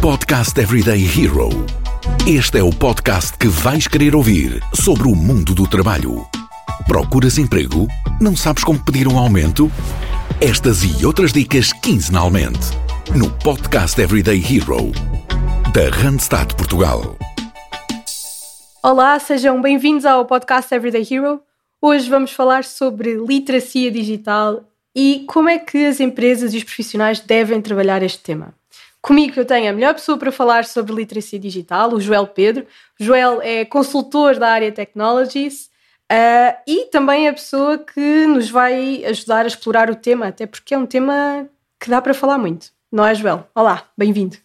Podcast Everyday Hero. Este é o podcast que vais querer ouvir sobre o mundo do trabalho. Procuras emprego? Não sabes como pedir um aumento? Estas e outras dicas quinzenalmente no Podcast Everyday Hero da Randstad Portugal. Olá, sejam bem-vindos ao podcast Everyday Hero. Hoje vamos falar sobre literacia digital e como é que as empresas e os profissionais devem trabalhar este tema. Comigo eu tenho a melhor pessoa para falar sobre literacia digital, o Joel Pedro. Joel é consultor da área Technologies uh, e também é a pessoa que nos vai ajudar a explorar o tema, até porque é um tema que dá para falar muito. Não é, Joel? Olá, bem-vindo.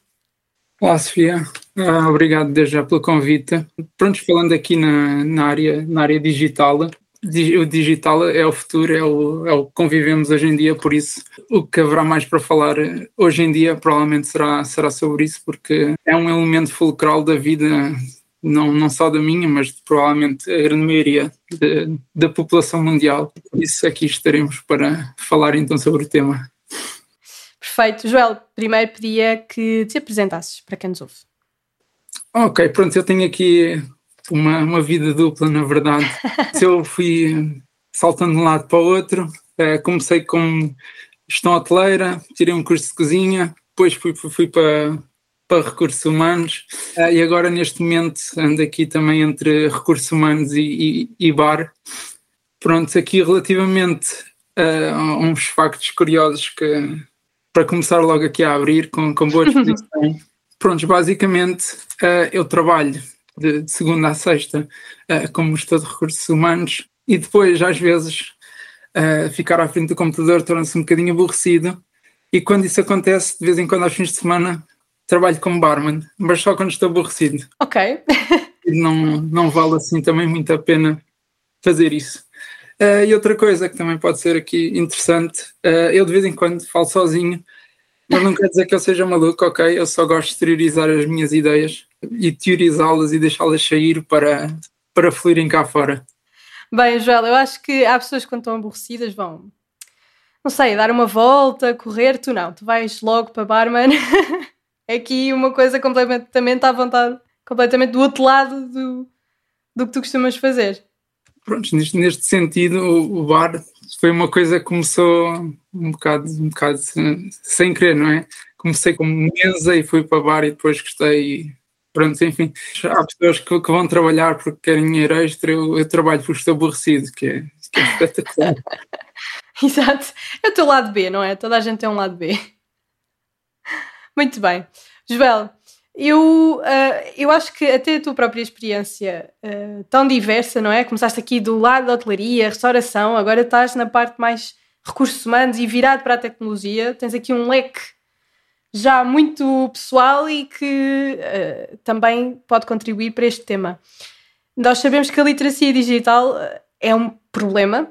Olá, Sofia. Uh, obrigado desde já pelo convite. Pronto, falando aqui na, na, área, na área digital, o digital é o futuro, é o, é o que convivemos hoje em dia, por isso o que haverá mais para falar hoje em dia provavelmente será, será sobre isso, porque é um elemento fulcral da vida, não, não só da minha, mas provavelmente a grande maioria de, da população mundial. Por isso aqui estaremos para falar então sobre o tema. Perfeito. Joel, primeiro pedia que te apresentasses para quem nos ouve. Ok, pronto, eu tenho aqui uma, uma vida dupla, na verdade. Se eu fui saltando de um lado para o outro, uh, comecei como gestão hoteleira, tirei um curso de cozinha, depois fui, fui, para, para recursos humanos uh, e agora neste momento ando aqui também entre recursos humanos e, e, e bar. Pronto, aqui relativamente a uns factos curiosos que para começar logo aqui a abrir com, com boa. Pronto, basicamente eu trabalho de, de segunda a sexta uh, como gestor de recursos humanos e depois, às vezes, uh, ficar à frente do computador torna-se um bocadinho aborrecido. E quando isso acontece, de vez em quando, aos fins de semana, trabalho como barman, mas só quando estou aborrecido. Ok. não, não vale assim também muito a pena fazer isso. Uh, e outra coisa que também pode ser aqui interessante, uh, eu de vez em quando falo sozinho, mas não quer dizer que eu seja maluco, ok? Eu só gosto de exteriorizar as minhas ideias e teorizá-las e deixá-las sair para, para fluírem cá fora. Bem, Joel, eu acho que há pessoas que quando estão aborrecidas vão, não sei, dar uma volta, correr, tu não, tu vais logo para barman. é aqui uma coisa completamente à vontade, completamente do outro lado do, do que tu costumas fazer. Pronto, neste, neste sentido, o, o bar foi uma coisa que começou um bocado, um bocado sem, sem querer, não é? Comecei como mesa e fui para bar e depois gostei pronto, enfim, há pessoas que, que, vão trabalhar porque querem dinheiro extra, eu, eu trabalho porque estou aborrecido, que é, que é espetacular. Exato, é o teu lado B, não é? Toda a gente tem um lado B. Muito bem. Joel, eu, uh, eu acho que até a tua própria experiência uh, tão diversa, não é? Começaste aqui do lado da hotelaria, restauração, agora estás na parte mais recursos humanos e virado para a tecnologia, tens aqui um leque já muito pessoal e que uh, também pode contribuir para este tema. Nós sabemos que a literacia digital eh, é um problema,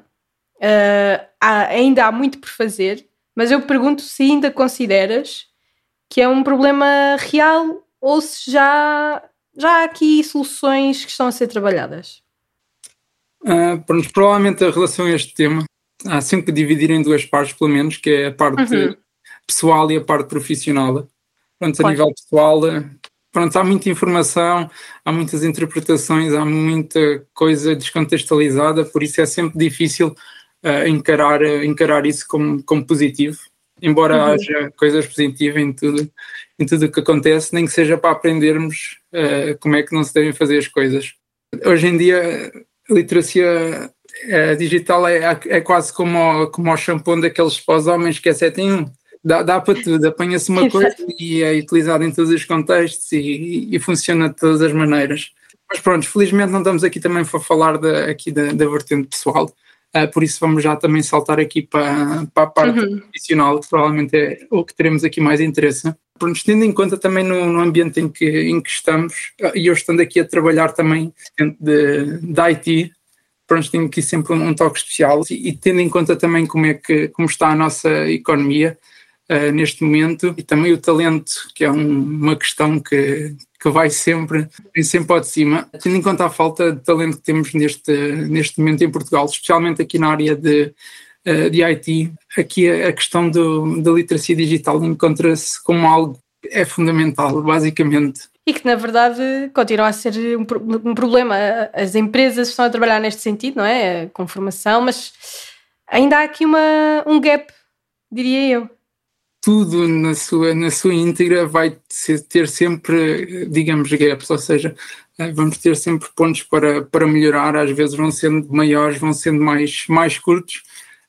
uh, há, ainda há muito por fazer, mas eu pergunto se ainda consideras que é um problema real ou se já, já há aqui soluções que estão a ser trabalhadas. Uh, pronto, provavelmente a relação a este tema há sempre que dividir em duas partes, pelo menos, que é a parte uhum pessoal e a parte profissional. Pronto, a nível pessoal, eh, pronto, há muita informação, há muitas interpretações, há muita coisa descontextualizada, por isso é sempre difícil uh, encarar, uh, encarar isso como, como positivo, embora uhum. haja coisas positivas em tudo em tudo o que acontece, nem que seja para aprendermos uh, como é que não se devem fazer as coisas. Hoje em dia, a literacia digital é, é quase como, como o shampoo daqueles pós-homens que é 7 em 1 dá, dá para tudo, apanha-se uma coisa e é utilizado em todos os contextos e, e, funciona de todas as maneiras. Mas pronto, felizmente não estamos aqui também para falar da, aqui da, da vertente pessoal, uh, por isso vamos já também saltar aqui para, para a parte uhum. profissional, que provavelmente é o que teremos aqui mais interesse. Pronto, tendo em conta também no, no ambiente em que, em que estamos, ah, e eu estando aqui a trabalhar também dentro de, de IT, pronto, tenho aqui sempre um, um toque especial e, e, tendo em conta também como é que como está a nossa economia, uh, neste momento e também o talento, que é um, uma questão que, que vai sempre, sempre ao de cima, tendo em conta a falta de talento que temos neste, neste momento em Portugal, especialmente aqui na área de, uh, de IT, aqui a, a questão do, da literacia digital encontra-se como algo é fundamental, basicamente. E que, na verdade, continua a ser um, um, problema. As empresas estão a trabalhar neste sentido, não é? Com formação, mas ainda há aqui uma, um gap, diria eu. Tudo na sua, na sua íntegra vai ter sempre, digamos, gaps, ou seja, eh, vamos ter sempre pontos para, para melhorar, às vezes vão sendo maiores, vão sendo mais, mais curtos,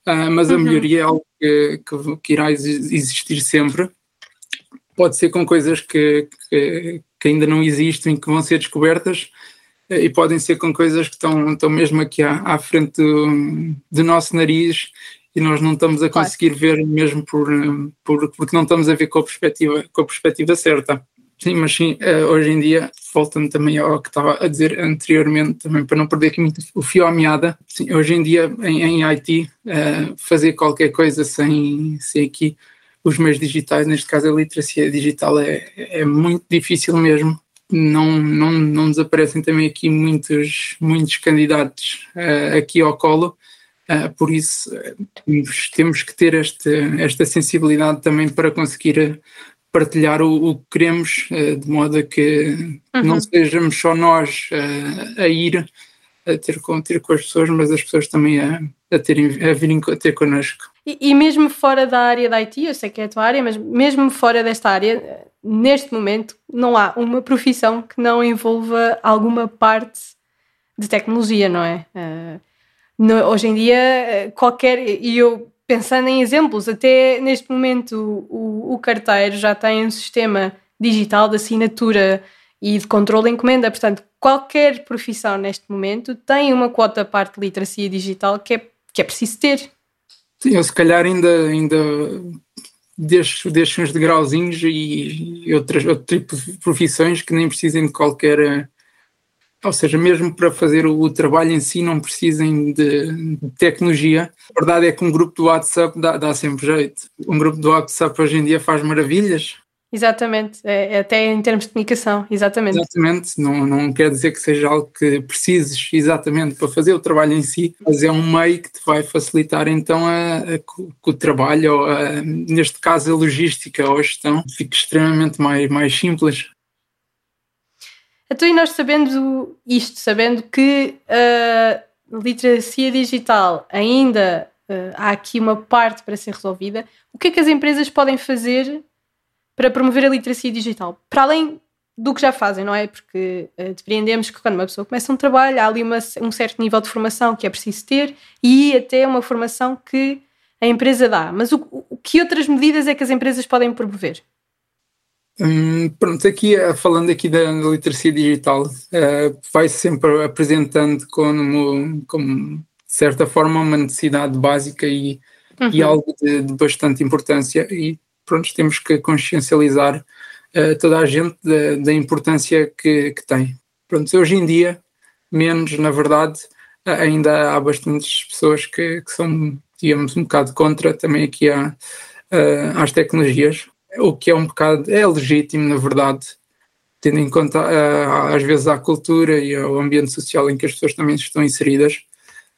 uh, mas a uhum. melhoria é algo que, que, que, irá existir sempre. Pode ser com coisas que, que, que ainda não existem, que vão ser descobertas, uh, e podem ser com coisas que estão, estão mesmo aqui à, à frente do, do nosso nariz e nós não estamos a conseguir claro. ver mesmo por, por, porque não estamos a ver com a perspectiva, com a perspectiva certa. Sim, mas sim, eh, hoje em dia, voltando também ao que estava a dizer anteriormente, também para não perder aqui muito o fio à meada, sim, hoje em dia em, em IT, uh, fazer qualquer coisa sem, sem aqui os meios digitais, neste caso a literacia digital, é, é muito difícil mesmo. Não, não, não nos aparecem também aqui muitos, muitos candidatos uh, aqui ao colo, uh, por isso temos, temos que ter este, esta sensibilidade também para conseguir partilhar o, o que queremos, uh, de modo a que uhum. não sejamos só nós uh, a ir a ter com, ter com as pessoas, mas as pessoas também a, a, terem, a virem ter connosco. E, e, mesmo fora da área da IT, eu sei que é a tua área, mas mesmo fora desta área, neste momento, não há uma profissão que não envolva alguma parte de tecnologia, não é? Uh, no, hoje em dia, qualquer. E eu pensando em exemplos, até neste momento o, o carteiro já tem um sistema digital de assinatura e de controle de encomenda, portanto, qualquer profissão neste momento tem uma quota parte de literacia digital que é, que é preciso ter. Sim, eu se calhar ainda, ainda deixo, deixo uns degrauzinhos e, e outras, outro tipo de profissões que nem precisem de qualquer ou seja, mesmo para fazer o, trabalho em si não precisem de, de, tecnologia. A verdade é que um grupo do WhatsApp dá, dá, sempre jeito. Um grupo do WhatsApp hoje em dia faz maravilhas. Exatamente, é, é até em termos de comunicação, exatamente. Exatamente, não, não quer dizer que seja algo que precises exatamente para fazer o trabalho em si, mas é um meio que te vai facilitar então a, a, que o trabalho, ou a, neste caso a logística ou a gestão, fique extremamente mais, mais simples. Então, e nós sabendo isto, sabendo que a uh, literacia digital ainda uh, há aqui uma parte para ser resolvida, o que é que as empresas podem fazer para promover a literacia digital? Para além do que já fazem, não é? Porque uh, depreendemos que quando uma pessoa começa um trabalho, há ali uma, um certo nível de formação que é preciso ter e até uma formação que a empresa dá. Mas o, o que outras medidas é que as empresas podem promover? Hum, pronto, aqui eh, falando aqui da, literacia digital, uh, vai sempre apresentando como, como, de certa forma, uma necessidade básica e, uhum. e algo de, de, bastante importância. E pronto, temos que consciencializar uh, toda a gente da, da importância que, que, tem. Pronto, hoje em dia, menos, na verdade, ainda há bastantes pessoas que, que são, digamos, um bocado contra também aqui uh, às tecnologias o que é um bocado, é legítimo, na verdade, tendo em conta uh, às vezes a cultura e o ambiente social em que as pessoas também estão inseridas,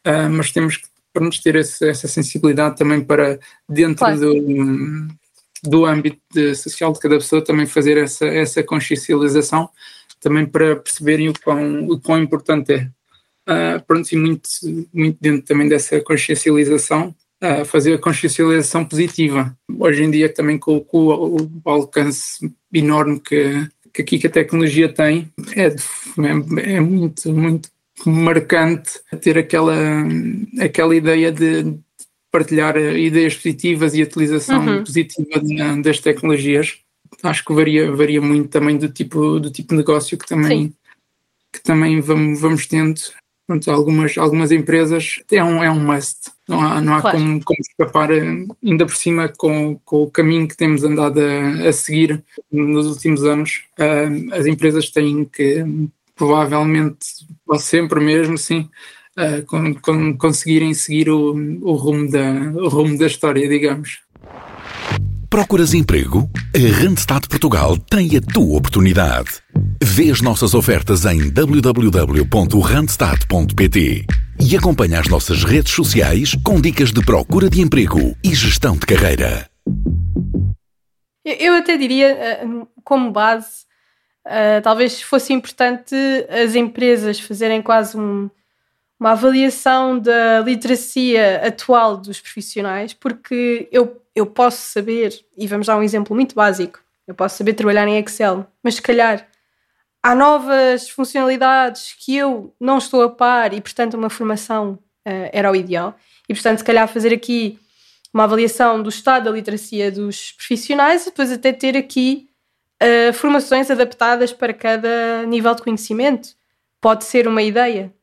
uh, mas temos que nos ter esse, essa sensibilidade também para dentro claro. do, do âmbito de, social de cada pessoa também fazer essa, essa consciencialização também para perceberem o quão, o quão importante é. Uh, pronto, e muito, muito dentro também dessa consciencialização, a fazer a consciencialização positiva. Hoje em dia, também com, com o, o, alcance enorme que, que aqui que a tecnologia tem, é, é, é muito, muito marcante ter aquela, aquela ideia de partilhar ideias positivas e a utilização uhum. positiva das tecnologias. Acho que varia, varia muito também do tipo, do tipo de negócio que também, que também vamos, vamos tendo. Pronto, algumas, algumas empresas é um, é um must. Não há, não há claro. como, como, escapar, ainda por cima, com, com o caminho que temos andado a, a seguir nos últimos anos. Uh, as empresas têm que, provavelmente, ou sempre mesmo, sim, uh, com, com, conseguirem seguir o, o, rumo da, o rumo da história, digamos. Procuras emprego? A Randstad Portugal tem a tua oportunidade. Vê as nossas ofertas em www.randstad.pt e acompanha as nossas redes sociais com dicas de procura de emprego e gestão de carreira. Eu até diria, eh, como base, uh, talvez fosse importante as empresas fazerem quase um, uma avaliação da literacia atual dos profissionais, porque eu, eu posso saber, e vamos dar um exemplo muito básico, eu posso saber trabalhar em Excel, mas se calhar há novas funcionalidades que eu não estou a par e, portanto, uma formação uh, era o ideal. E, portanto, se calhar fazer aqui uma avaliação do estado da literacia dos profissionais e depois até ter aqui uh, formações adaptadas para cada nível de conhecimento. Pode ser uma ideia.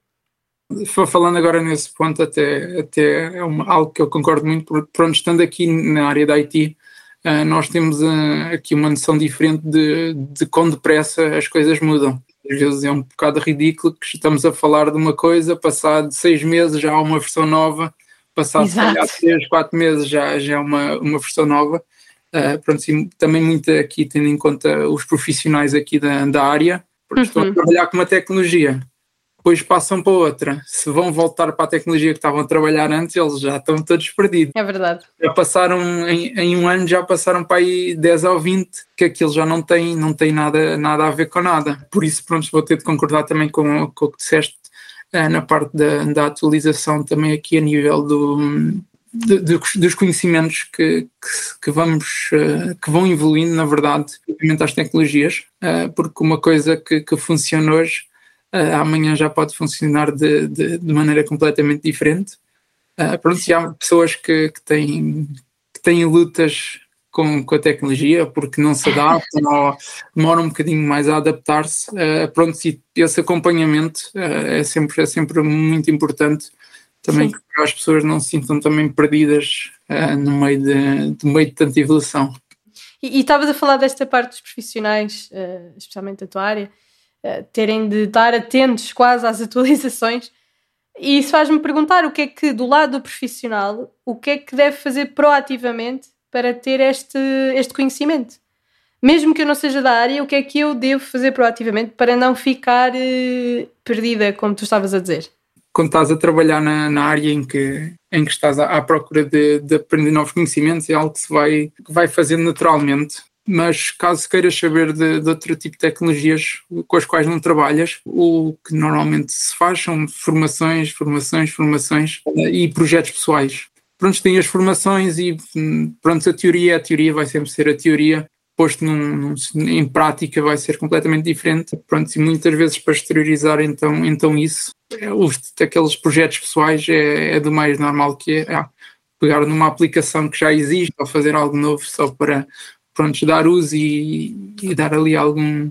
Falando agora nesse ponto, até, até é uma, algo que eu concordo muito, porque pronto, estando aqui na área da IT, uh, nós temos uh, aqui uma noção diferente de, de quão depressa as coisas mudam. Às vezes é um bocado ridículo que estamos a falar de uma coisa, passado seis meses já há uma versão nova, passado três, quatro meses já, já é uma, uma versão nova. Uh, pronto, sim, também muito aqui tendo em conta os profissionais aqui da, da área, porque uhum. estão a trabalhar com uma tecnologia, depois passam para outra. Se vão voltar para a tecnologia que estavam a trabalhar antes, eles já estão todos perdidos. É verdade. Já passaram, em, em um ano, já passaram para aí 10 ou 20, que aquilo já não tem, não tem nada, nada a ver com nada. Por isso, pronto, vou ter de concordar também com, com o que disseste uh, na parte da, da atualização, também aqui a nível do de, de, dos conhecimentos que, que, que vamos uh, que vão evoluindo na verdade relativamente às tecnologias uh, porque uma coisa que, que funciona hoje uh, amanhã já pode funcionar de, de, de maneira completamente diferente pronto, e há pessoas que, que, têm, que têm lutas com, com a tecnologia porque não se adaptam ou demoram um bocadinho mais a adaptar-se pronto, e esse acompanhamento é, sempre, é sempre muito importante também Sim. que as pessoas não se sintam também perdidas uh, no, meio de, no meio de tanta evolução. E estavas a falar desta parte dos profissionais, uh, especialmente da tua área, uh, terem de estar atentos quase às atualizações. E isso faz-me perguntar o que é que, do lado do profissional, o que é que deve fazer proativamente para ter este, este conhecimento? Mesmo que eu não seja da área, o que é que eu devo fazer proativamente para não ficar perdida, como tu estavas a dizer? quando estás a trabalhar na, na área em que, em que estás à, à procura de, de, aprender novos conhecimentos, é algo que se vai, que vai fazendo naturalmente. Mas caso queiras saber de, de, outro tipo de tecnologias com as quais não trabalhas, o que normalmente se faz são formações, formações, formações e projetos pessoais. Pronto, tem as formações e pronto, a teoria, a teoria vai sempre ser a teoria, posto num, num, em prática vai ser completamente diferente. Pronto, e muitas vezes para exteriorizar então, então isso, é, os, aqueles projetos pessoais é, é do mais normal que é, é pegar numa aplicação que já existe ou fazer algo novo só para pronto, dar uso e, e dar ali algum,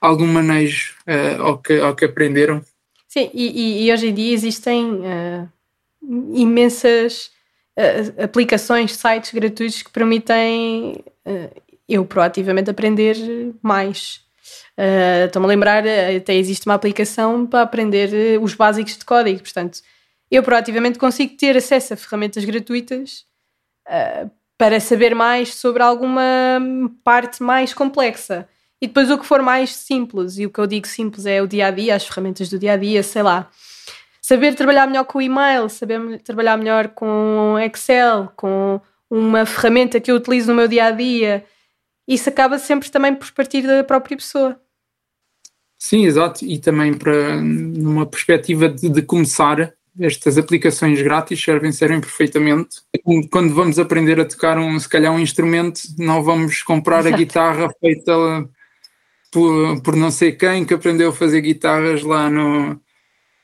algum manejo uh, ao, que, ao que aprenderam. Sim, e, e hoje em dia existem uh, imensas uh, aplicações, sites gratuitos que permitem eu proativamente aprender mais. Estou-me a lembrar, até existe uma aplicação para aprender os básicos de código, portanto, eu proativamente consigo ter acesso a ferramentas gratuitas para saber mais sobre alguma parte mais complexa. E depois o que for mais simples, e o que eu digo simples é o dia a dia, as ferramentas do dia a dia, sei lá. Saber trabalhar melhor com o e-mail, saber trabalhar melhor com Excel, com uma ferramenta que eu utilizo no meu dia a dia isso acaba sempre também por partir da própria pessoa. Sim, exato, e também para numa perspectiva de, de começar, estas aplicações grátis servem, servem perfeitamente. Quando vamos aprender a tocar um, se calhar um instrumento, não vamos comprar Exato. a guitarra feita por, por não sei quem que aprendeu a fazer guitarras lá no,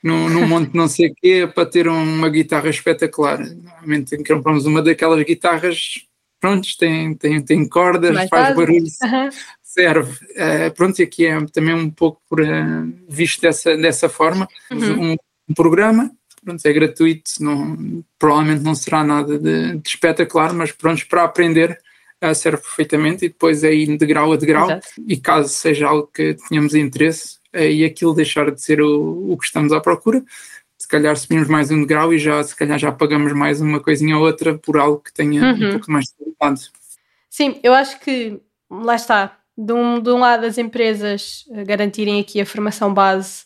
no, no monte não sei quê para ter uma guitarra espetacular. Normalmente compramos uma daquelas guitarras pronto, tem, tem, tem cordas, Mais faz barulho, uhum. serve. Uh, pronto, e aqui é também um pouco por, uh, visto dessa, dessa forma. Uhum. Um, um, programa, pronto, é gratuito, não, provavelmente não será nada de, de espetacular, mas pronto, para aprender uh, serve perfeitamente e depois é ir de grau a degrau Exato. e caso seja algo que tenhamos interesse e aquilo deixar de ser o, o que estamos à procura, se calhar subimos mais um degrau e já se calhar já pagamos mais uma coisinha ou outra por algo que tenha uhum. um pouco mais de qualidade. Sim, eu acho que lá está, de um, de um lado as empresas eh, garantirem aqui a formação base,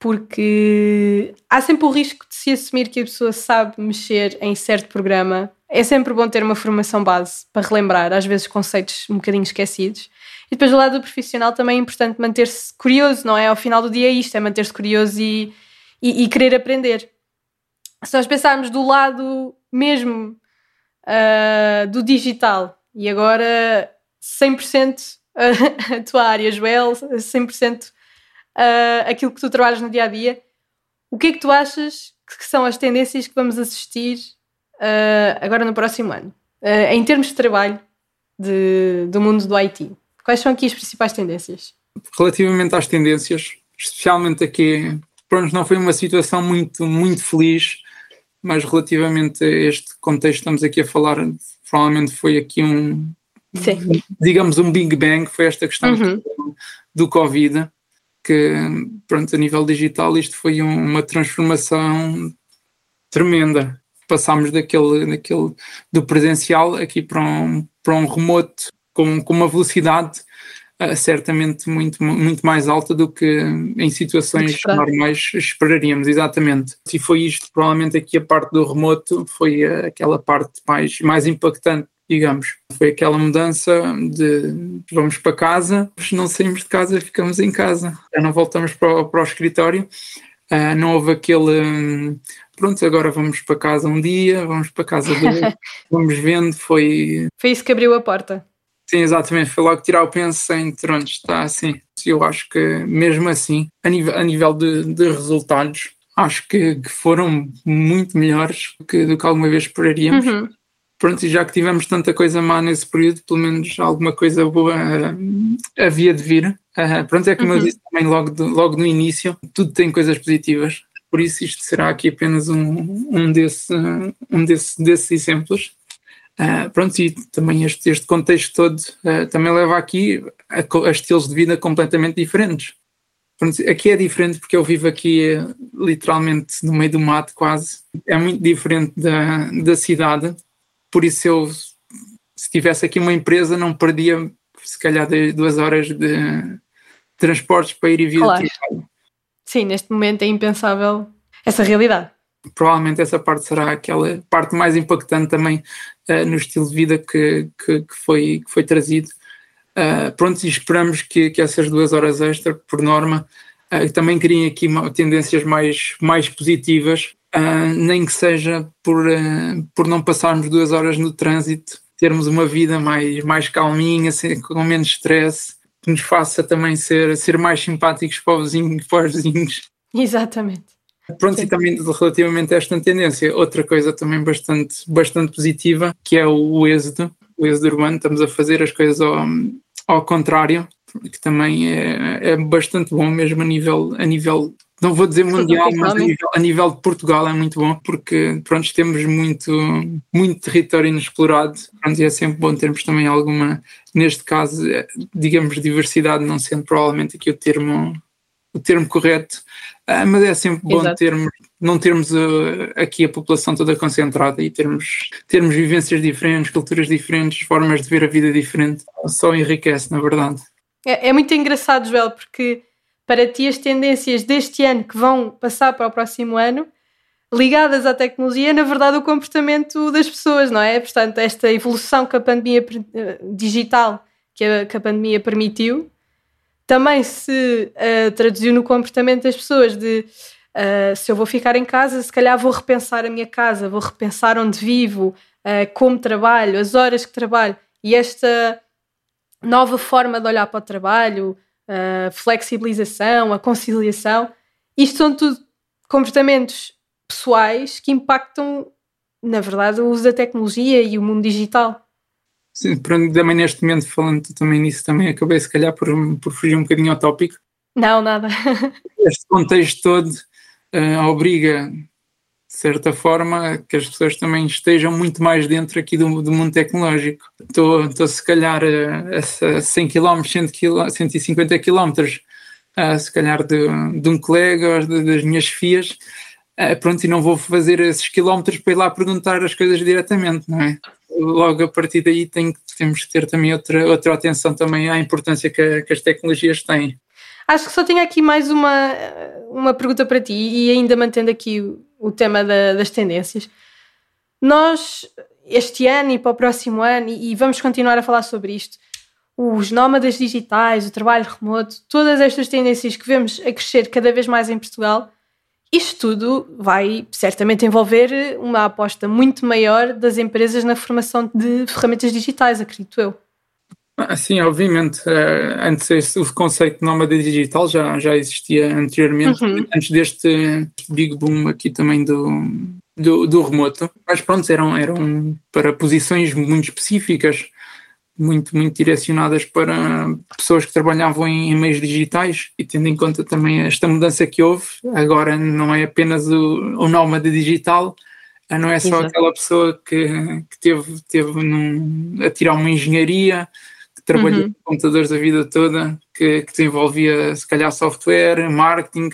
porque há sempre o risco de se assumir que a pessoa sabe mexer em certo programa é sempre bom ter uma formação base para relembrar, às vezes, conceitos um bocadinho esquecidos. E depois do lado do profissional também é importante manter-se curioso, não é? Ao final do dia é isto, é manter-se curioso e, e, e, querer aprender. Se nós pensarmos do lado mesmo uh, do digital e agora 100% a tua área, Joel, 100% uh, aquilo que tu trabalhas no dia a dia, o que é que tu achas que são as tendências que vamos assistir uh, agora no próximo ano, uh, em termos de trabalho de, do mundo do IT? Quais são aqui as principais tendências? Relativamente às tendências, especialmente aqui, pronto, não foi uma situação muito, muito feliz, mas relativamente a este contexto que estamos aqui a falar, provavelmente foi aqui um, Sim. digamos, um Big Bang, foi esta questão uhum. do Covid, que, pronto, a nível digital isto foi um, uma transformação tremenda. Passámos daquele, daquele do presencial aqui para um, para um remoto com, com uma velocidade uh, certamente muito, muito mais alta do que em situações normais esperaríamos, exatamente. E foi isto, provavelmente aqui a parte do remoto foi aquela parte mais, mais impactante digamos. Foi aquela mudança de vamos para casa, não saímos de casa, ficamos em casa. Já não voltamos para o, para o escritório. Uh, não houve aquele. Um, pronto, agora vamos para casa um dia, vamos para casa dois, vamos vendo. Foi. Foi isso que abriu a porta. Sim, exatamente. Foi logo tirar o penso em pronto, está assim. Eu acho que mesmo assim, a nível, a nível de, de resultados, acho que, que, foram muito melhores do que, do que alguma vez esperaríamos. Uhum pronto, e já que tivemos tanta coisa má nesse período, pelo menos alguma coisa boa uh, havia de vir. Uh, pronto, é como uhum. eu disse também logo, do, logo no início, tudo tem coisas positivas, por isso isto será aqui apenas um, um, desse, um desse, desses exemplos. Uh, pronto, e também este, este contexto todo também leva aqui a, a, estilos de vida completamente diferentes. Aqui é diferente porque eu vivo aqui literalmente no meio do mato quase. É muito diferente da, da cidade por isso eu se tivesse aqui uma empresa não perdia se calhar duas horas de transportes para ir e vir claro. Sim, neste momento é impensável essa realidade. Provavelmente essa parte será aquela parte mais impactante também uh, no estilo de vida que, que, que, foi, que foi trazido. Uh, pronto, e esperamos que, que essas duas horas extra, por norma, uh, também criem aqui tendências mais, mais positivas Uh, nem que seja por, uh, por não passarmos duas horas no trânsito, termos uma vida mais, mais calminha, com menos stress, que nos faça também ser, ser mais simpáticos para, o vizinho, para os vizinhos. Exatamente. Pronto, Sim. e também relativamente a esta tendência, outra coisa também bastante, bastante positiva, que é o, o êxodo, o êxodo urbano, estamos a fazer as coisas ao, ao contrário, que também é, é bastante bom mesmo a nível, a nível não vou dizer mundial, mas a nível, a nível, de Portugal é muito bom, porque pronto, temos muito, muito território inexplorado, pronto, e é sempre bom termos também alguma, neste caso, eh, digamos, diversidade, não sendo provavelmente aqui o termo, o termo correto, uh, mas é sempre bom termos, não termos uh, aqui a população toda concentrada e termos, termos vivências diferentes, culturas diferentes, formas de ver a vida diferente, só enriquece, na verdade. É, é muito engraçado, Joel, porque para ti as tendências deste ano que vão passar para o próximo ano, ligadas à tecnologia, na verdade, o comportamento das pessoas, não é? Portanto, esta evolução que a pandemia eh, digital que a, que a pandemia permitiu também se uh, traduziu no comportamento das pessoas de uh, se eu vou ficar em casa, se calhar vou repensar a minha casa, vou repensar onde vivo, uh, como trabalho, as horas que trabalho e esta nova forma de olhar para o trabalho, a flexibilização, a conciliação. Isto são tudo comportamentos pessoais que impactam, na verdade, o uso da tecnologia e o mundo digital. Sim, também neste momento, falando também nisso, também acabei se calhar por, por fugir um bocadinho ao tópico. Não, nada. este contexto todo uh, obriga de certa forma, que as pessoas também estejam muito mais dentro aqui do, do mundo tecnológico. Estou, estou se calhar a, a 100 km, 100 km 150 km, a, se calhar de, de um colega ou de, das minhas filhas, uh, pronto, e não vou fazer esses quilómetros para ir lá perguntar as coisas diretamente, não é? Logo a partir daí tem, temos que ter também outra, outra atenção também à importância que, que as tecnologias têm. Acho que só tenho aqui mais uma, uma pergunta para ti e ainda mantendo aqui o tema da, das tendências. Nós, este ano e para o próximo ano, e, e vamos continuar a falar sobre isto, os nómadas digitais, o trabalho remoto, todas estas tendências que vemos a crescer cada vez mais em Portugal, isto tudo vai certamente envolver uma aposta muito maior das empresas na formação de ferramentas digitais, acredito eu. Ah, sim, obviamente. Eh, antes esse, o conceito de nómada digital já, já existia anteriormente, uhum. antes deste big boom aqui também do, do, do, remoto. Mas pronto, eram, eram para posições muito específicas, muito, muito direcionadas para pessoas que trabalhavam em, em meios digitais e tendo em conta também esta mudança que houve, agora não é apenas o, o nómada digital, não é só Exato. aquela pessoa que, que teve, teve num, a tirar uma engenharia trabalhou uhum. com computadores a vida toda, que, que desenvolvia se calhar software, marketing,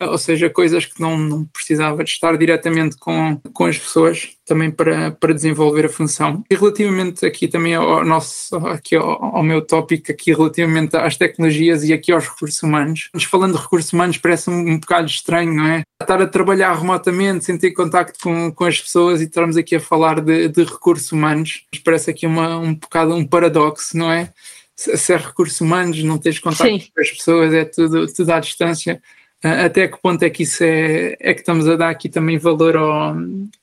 ou seja, coisas que não, não precisava de estar diretamente com, com as pessoas também para, para desenvolver a função. E relativamente aqui também ao nosso, aqui ao, ao meu tópico, aqui relativamente às tecnologias e aqui aos recursos humanos. Mas falando de recursos humanos parece um, um bocado estranho, não é? Estar a trabalhar remotamente, sem ter contacto com, com as pessoas e estarmos aqui a falar de, de recursos humanos. Parece aqui uma, um bocado um paradoxo, não é? Se é recursos humanos, não tens contato Sim. com as pessoas, é tudo, tudo à distância até que ponto é que isso é, é que estamos a dar aqui também valor ao,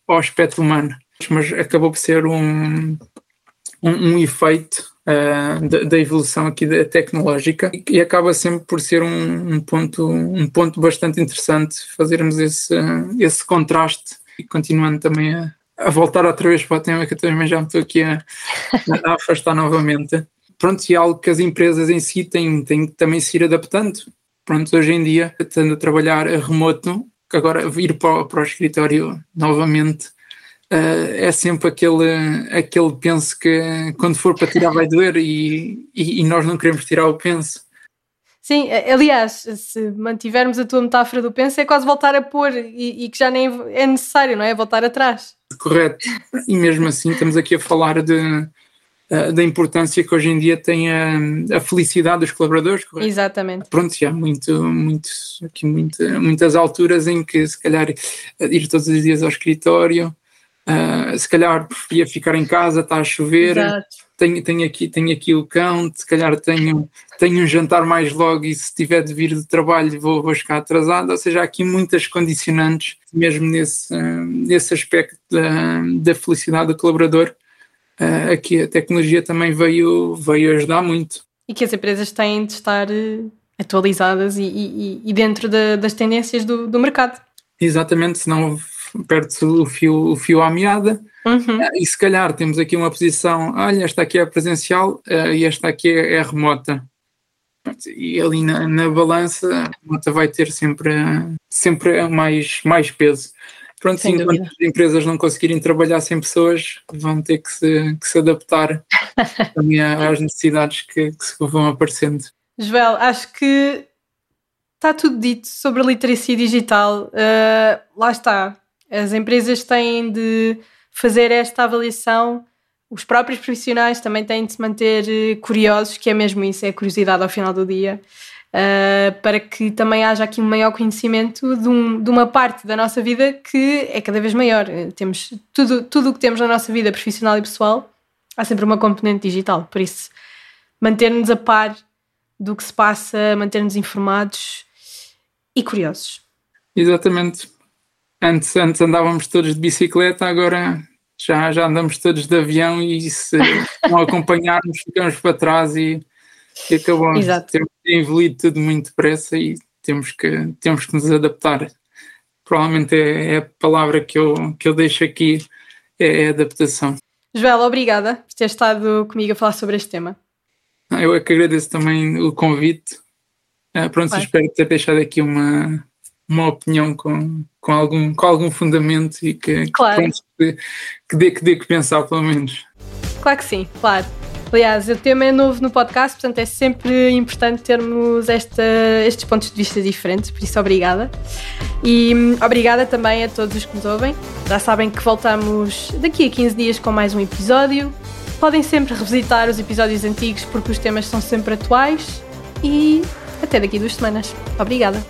ao aspecto humano? Mas acabou por ser um, um, um efeito uh, da, evolução aqui da tecnológica e, acaba sempre por ser um, um, ponto, um ponto bastante interessante fazermos esse, esse contraste e continuando também a, a voltar outra vez para o tema que eu também já me estou aqui a, a afastar novamente. Pronto, e é algo que as empresas em si têm, têm que também se ir adaptando pronto, hoje em dia, estando a trabalhar a remoto, que agora vir para, para o escritório novamente uh, é sempre aquele, aquele penso que quando for para tirar vai doer e, e, e nós não queremos tirar o penso. Sim, aliás, se mantivermos a tua metáfora do penso, é quase voltar a pôr e, e, que já nem é necessário, não é? Voltar atrás. Correto. E mesmo assim, estamos aqui a falar de, uh, da importância que hoje em dia tem a, a felicidade dos colaboradores. Correto? Exatamente. Pronto, já há muito, muito, aqui muitas alturas em que se calhar ir todos os dias ao escritório, uh, se calhar preferia ficar em casa, está a chover. Exato. Tenho, tenho, aqui, tenho aqui o cão, se calhar tenho, tenho um jantar mais logo e se tiver de vir do trabalho vou, vou ficar atrasado. Ou seja, há aqui muitas condicionantes, mesmo nesse, nesse aspecto da, da felicidade do colaborador, uh, aqui a tecnologia também veio, veio ajudar muito. E que as empresas têm de estar eh, atualizadas e, e, e dentro de, das tendências do, do mercado. Exatamente, senão perde-se o fio, o fio à meada. Uhum. Uh, e se calhar temos aqui uma posição, olha, esta aqui é presencial uh, e esta aqui é, é remota. E ali na, na balança, a remota vai ter sempre, sempre mais, mais peso. Pronto, Sem enquanto dúvida. as empresas não conseguirem trabalhar sem pessoas, vão ter que se, que se adaptar também às necessidades que, que se vão aparecendo. Joel, acho que está tudo dito sobre a literacia digital. Uh, lá está. As empresas têm de fazer esta avaliação, os próprios profissionais também têm de se manter eh, curiosos, que é mesmo isso, é a curiosidade ao final do dia uh, para que também haja aqui um maior conhecimento de, um, de, uma parte da nossa vida que é cada vez maior. Temos tudo, tudo o que temos na nossa vida profissional e pessoal, há sempre uma componente digital. Por isso, manter-nos a par do que se passa, manter-nos informados e curiosos. Exatamente. Antes, antes andávamos todos de bicicleta, agora já, já andamos todos de avião e se não acompanharmos ficamos para trás e e acabou Exato. temos evoluído tudo muito depressa e temos que, temos que nos adaptar. Provavelmente é, é a palavra que eu, que eu deixo aqui, é, é adaptação. Joel, obrigada por ter estado comigo a falar sobre este tema. Ah, eu é que agradeço também o convite. Uh, pronto, Vai. espero ter deixado aqui uma, uma opinião com, com, algum, com algum fundamento e que, claro. que, que, que, dê, que dê que pensar, pelo menos. Claro que sim, claro. Aliás, o tema é novo no podcast, portanto é sempre importante termos esta, estes pontos de vista diferentes, por isso obrigada. E hum, obrigada também a todos os que nos ouvem. Já sabem que voltamos daqui a 15 dias com mais um episódio. Podem sempre revisitar os episódios antigos porque os temas são sempre atuais. E até daqui duas semanas. Obrigada.